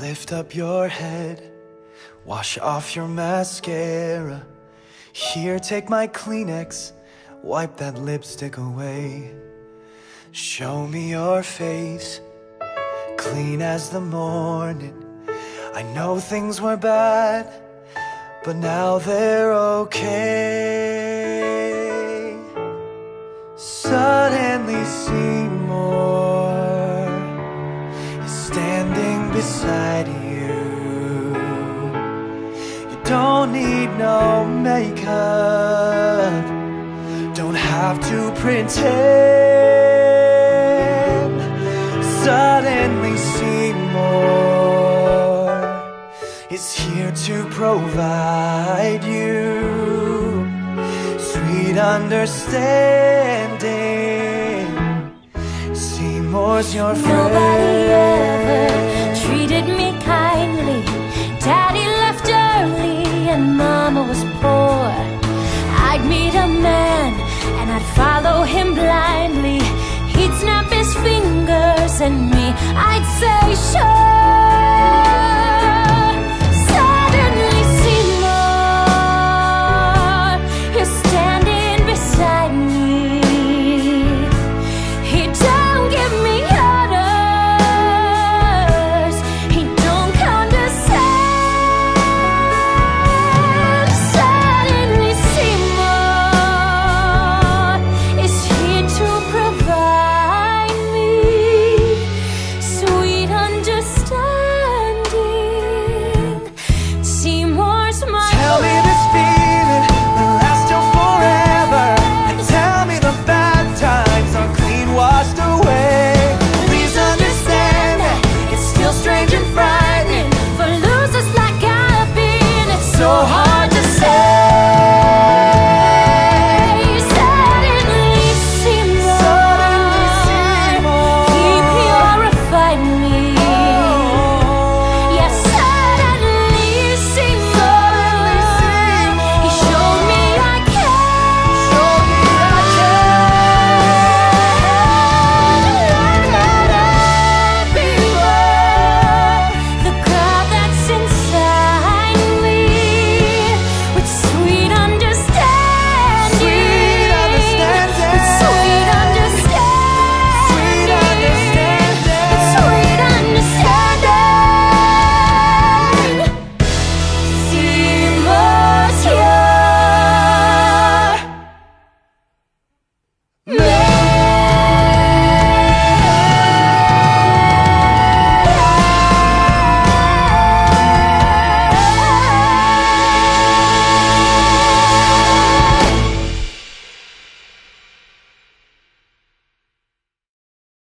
Lift up your head, wash off your mascara. Here, take my Kleenex, wipe that lipstick away. Show me your face, clean as the morning. I know things were bad, but now they're okay. Suddenly, Seymour don't need no makeup, don't have to pretend. Suddenly, Seymour is here to provide you sweet understanding. Seymour's your friend. Nobody ever meet a man and I'd follow him blindly. He'd snap his fingers and me, I'd say, sure.